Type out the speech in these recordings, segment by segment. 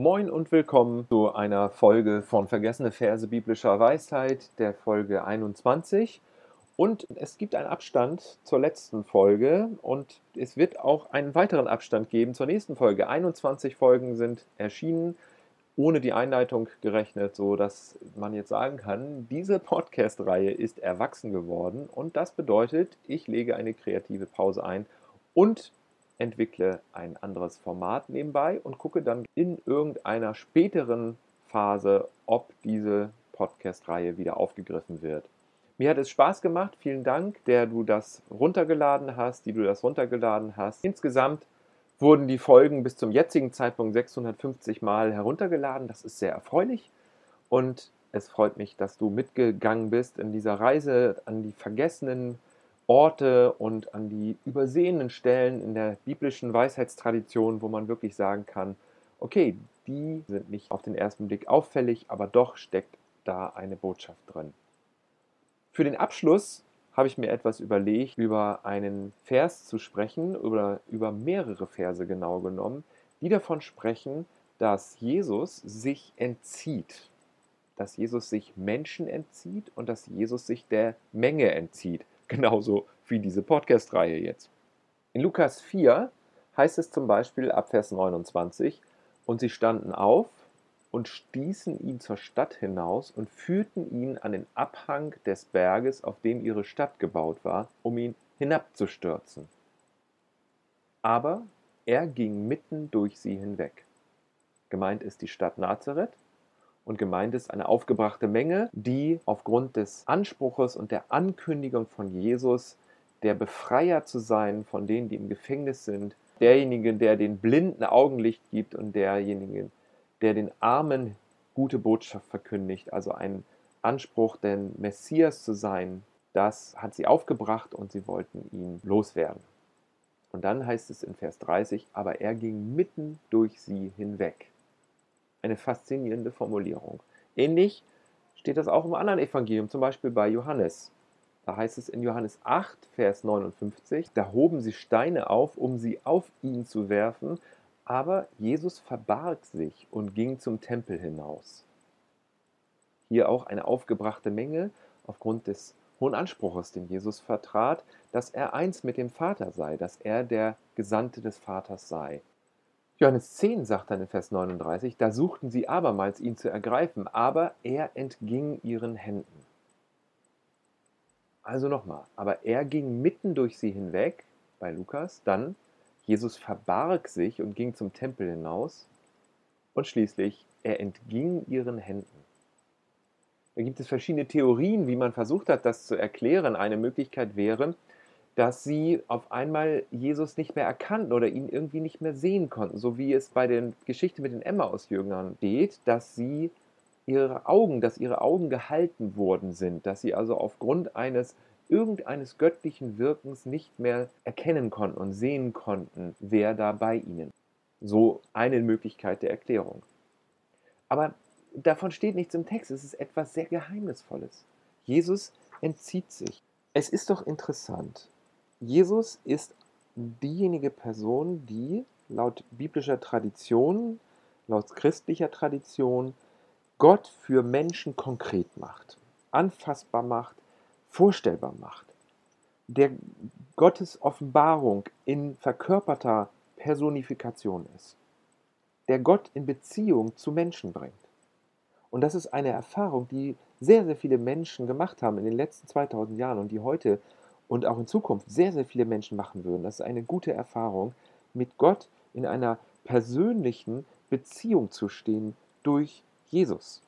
Moin und willkommen zu einer Folge von Vergessene Verse biblischer Weisheit, der Folge 21. Und es gibt einen Abstand zur letzten Folge und es wird auch einen weiteren Abstand geben zur nächsten Folge. 21 Folgen sind erschienen, ohne die Einleitung gerechnet, so dass man jetzt sagen kann, diese Podcast-Reihe ist erwachsen geworden und das bedeutet, ich lege eine kreative Pause ein und entwickle ein anderes Format nebenbei und gucke dann in irgendeiner späteren Phase, ob diese Podcast-Reihe wieder aufgegriffen wird. Mir hat es Spaß gemacht. Vielen Dank, der du das runtergeladen hast, die du das runtergeladen hast. Insgesamt wurden die Folgen bis zum jetzigen Zeitpunkt 650 Mal heruntergeladen. Das ist sehr erfreulich und es freut mich, dass du mitgegangen bist in dieser Reise an die vergessenen Orte und an die übersehenen Stellen in der biblischen Weisheitstradition, wo man wirklich sagen kann, okay, die sind nicht auf den ersten Blick auffällig, aber doch steckt da eine Botschaft drin. Für den Abschluss habe ich mir etwas überlegt, über einen Vers zu sprechen oder über mehrere Verse genau genommen, die davon sprechen, dass Jesus sich entzieht, dass Jesus sich Menschen entzieht und dass Jesus sich der Menge entzieht. Genauso wie diese Podcast-Reihe jetzt. In Lukas 4 heißt es zum Beispiel ab Vers 29, und sie standen auf und stießen ihn zur Stadt hinaus und führten ihn an den Abhang des Berges, auf dem ihre Stadt gebaut war, um ihn hinabzustürzen. Aber er ging mitten durch sie hinweg. Gemeint ist die Stadt Nazareth und gemeint ist eine aufgebrachte Menge, die aufgrund des Anspruches und der Ankündigung von Jesus, der Befreier zu sein von denen, die im Gefängnis sind, derjenige, der den Blinden Augenlicht gibt und derjenige, der den Armen gute Botschaft verkündigt, also ein Anspruch, denn Messias zu sein, das hat sie aufgebracht und sie wollten ihn loswerden. Und dann heißt es in Vers 30, aber er ging mitten durch sie hinweg. Eine faszinierende Formulierung. Ähnlich steht das auch im anderen Evangelium, zum Beispiel bei Johannes. Da heißt es in Johannes 8, Vers 59, da hoben sie Steine auf, um sie auf ihn zu werfen, aber Jesus verbarg sich und ging zum Tempel hinaus. Hier auch eine aufgebrachte Menge aufgrund des hohen Anspruches, den Jesus vertrat, dass er eins mit dem Vater sei, dass er der Gesandte des Vaters sei. Johannes 10 sagt dann in Vers 39, da suchten sie abermals ihn zu ergreifen, aber er entging ihren Händen. Also nochmal, aber er ging mitten durch sie hinweg, bei Lukas, dann Jesus verbarg sich und ging zum Tempel hinaus und schließlich er entging ihren Händen. Da gibt es verschiedene Theorien, wie man versucht hat, das zu erklären. Eine Möglichkeit wäre, dass sie auf einmal Jesus nicht mehr erkannten oder ihn irgendwie nicht mehr sehen konnten, so wie es bei der Geschichte mit den Emmaus-Jüngern steht, dass sie ihre Augen, dass ihre Augen gehalten worden sind, dass sie also aufgrund eines irgendeines göttlichen Wirkens nicht mehr erkennen konnten und sehen konnten, wer da bei ihnen. So eine Möglichkeit der Erklärung. Aber davon steht nichts im Text, es ist etwas sehr Geheimnisvolles. Jesus entzieht sich. Es ist doch interessant, Jesus ist diejenige Person, die laut biblischer Tradition, laut christlicher Tradition, Gott für Menschen konkret macht, anfassbar macht, vorstellbar macht. Der Gottes Offenbarung in verkörperter Personifikation ist. Der Gott in Beziehung zu Menschen bringt. Und das ist eine Erfahrung, die sehr, sehr viele Menschen gemacht haben in den letzten 2000 Jahren und die heute und auch in Zukunft sehr, sehr viele Menschen machen würden. Das ist eine gute Erfahrung, mit Gott in einer persönlichen Beziehung zu stehen durch Jesus.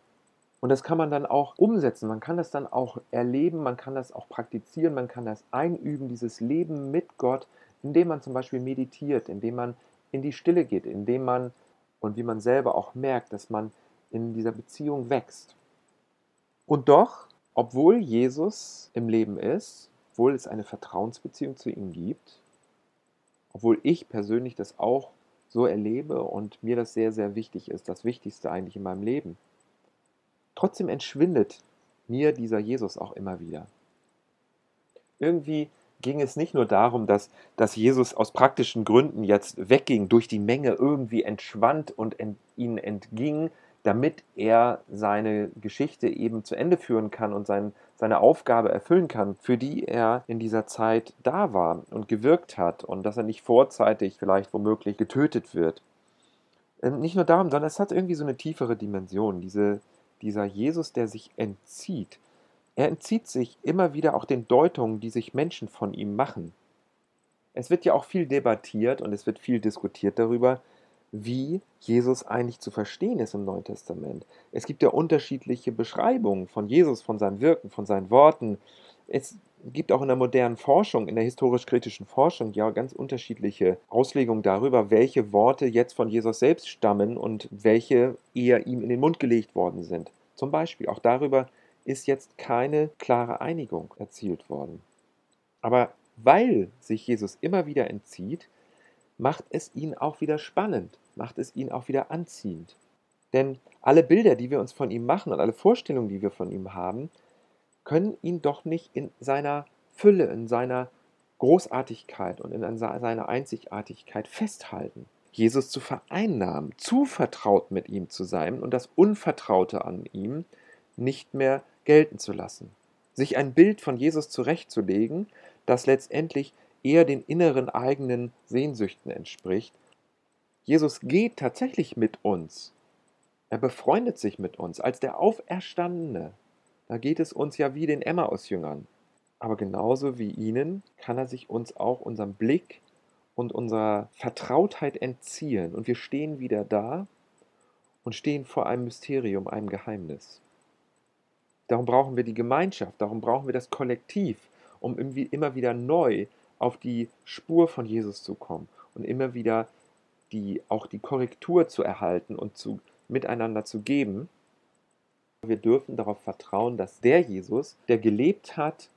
Und das kann man dann auch umsetzen, man kann das dann auch erleben, man kann das auch praktizieren, man kann das einüben, dieses Leben mit Gott, indem man zum Beispiel meditiert, indem man in die Stille geht, indem man und wie man selber auch merkt, dass man in dieser Beziehung wächst. Und doch, obwohl Jesus im Leben ist, obwohl es eine Vertrauensbeziehung zu ihm gibt, obwohl ich persönlich das auch so erlebe und mir das sehr, sehr wichtig ist, das Wichtigste eigentlich in meinem Leben. Trotzdem entschwindet mir dieser Jesus auch immer wieder. Irgendwie ging es nicht nur darum, dass, dass Jesus aus praktischen Gründen jetzt wegging, durch die Menge irgendwie entschwand und ent, ihnen entging, damit er seine Geschichte eben zu Ende führen kann und sein, seine Aufgabe erfüllen kann, für die er in dieser Zeit da war und gewirkt hat und dass er nicht vorzeitig vielleicht womöglich getötet wird. Ähm, nicht nur darum, sondern es hat irgendwie so eine tiefere Dimension, diese, dieser Jesus, der sich entzieht. Er entzieht sich immer wieder auch den Deutungen, die sich Menschen von ihm machen. Es wird ja auch viel debattiert und es wird viel diskutiert darüber, wie Jesus eigentlich zu verstehen ist im Neuen Testament. Es gibt ja unterschiedliche Beschreibungen von Jesus, von seinem Wirken, von seinen Worten. Es gibt auch in der modernen Forschung, in der historisch-kritischen Forschung, ja ganz unterschiedliche Auslegungen darüber, welche Worte jetzt von Jesus selbst stammen und welche eher ihm in den Mund gelegt worden sind. Zum Beispiel auch darüber ist jetzt keine klare Einigung erzielt worden. Aber weil sich Jesus immer wieder entzieht, macht es ihn auch wieder spannend, macht es ihn auch wieder anziehend. Denn alle Bilder, die wir uns von ihm machen und alle Vorstellungen, die wir von ihm haben, können ihn doch nicht in seiner Fülle, in seiner Großartigkeit und in seiner Einzigartigkeit festhalten. Jesus zu vereinnahmen, zu vertraut mit ihm zu sein und das Unvertraute an ihm nicht mehr gelten zu lassen. Sich ein Bild von Jesus zurechtzulegen, das letztendlich eher den inneren eigenen Sehnsüchten entspricht. Jesus geht tatsächlich mit uns. Er befreundet sich mit uns als der Auferstandene. Da geht es uns ja wie den Emmaus-Jüngern. Aber genauso wie ihnen kann er sich uns auch unserem Blick und unserer Vertrautheit entziehen. Und wir stehen wieder da und stehen vor einem Mysterium, einem Geheimnis. Darum brauchen wir die Gemeinschaft, darum brauchen wir das Kollektiv, um immer wieder neu auf die Spur von Jesus zu kommen und immer wieder die, auch die Korrektur zu erhalten und zu, miteinander zu geben. Wir dürfen darauf vertrauen, dass der Jesus, der gelebt hat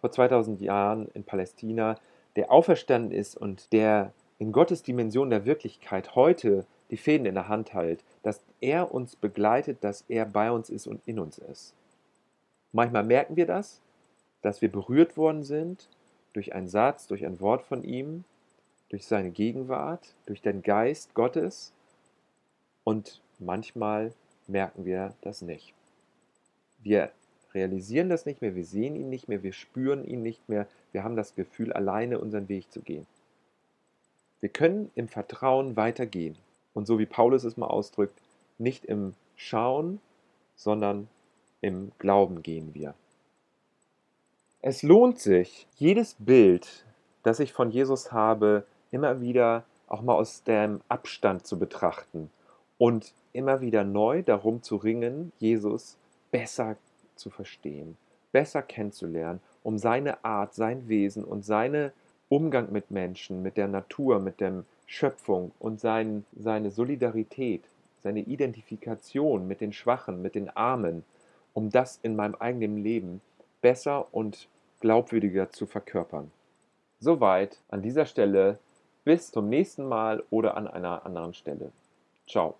vor 2000 Jahren in Palästina, der auferstanden ist und der in Gottes Dimension der Wirklichkeit heute die Fäden in der Hand hält, dass er uns begleitet, dass er bei uns ist und in uns ist. Manchmal merken wir das, dass wir berührt worden sind durch einen Satz, durch ein Wort von ihm, durch seine Gegenwart, durch den Geist Gottes und manchmal merken wir das nicht. Wir realisieren das nicht mehr, wir sehen ihn nicht mehr, wir spüren ihn nicht mehr, wir haben das Gefühl, alleine unseren Weg zu gehen. Wir können im Vertrauen weitergehen und so wie Paulus es mal ausdrückt, nicht im Schauen, sondern im Glauben gehen wir. Es lohnt sich, jedes Bild, das ich von Jesus habe, immer wieder auch mal aus dem Abstand zu betrachten und immer wieder neu darum zu ringen, Jesus besser zu verstehen, besser kennenzulernen, um seine Art, sein Wesen und seinen Umgang mit Menschen, mit der Natur, mit der Schöpfung und sein, seine Solidarität, seine Identifikation mit den Schwachen, mit den Armen, um das in meinem eigenen Leben besser und glaubwürdiger zu verkörpern. Soweit an dieser Stelle. Bis zum nächsten Mal oder an einer anderen Stelle. Ciao.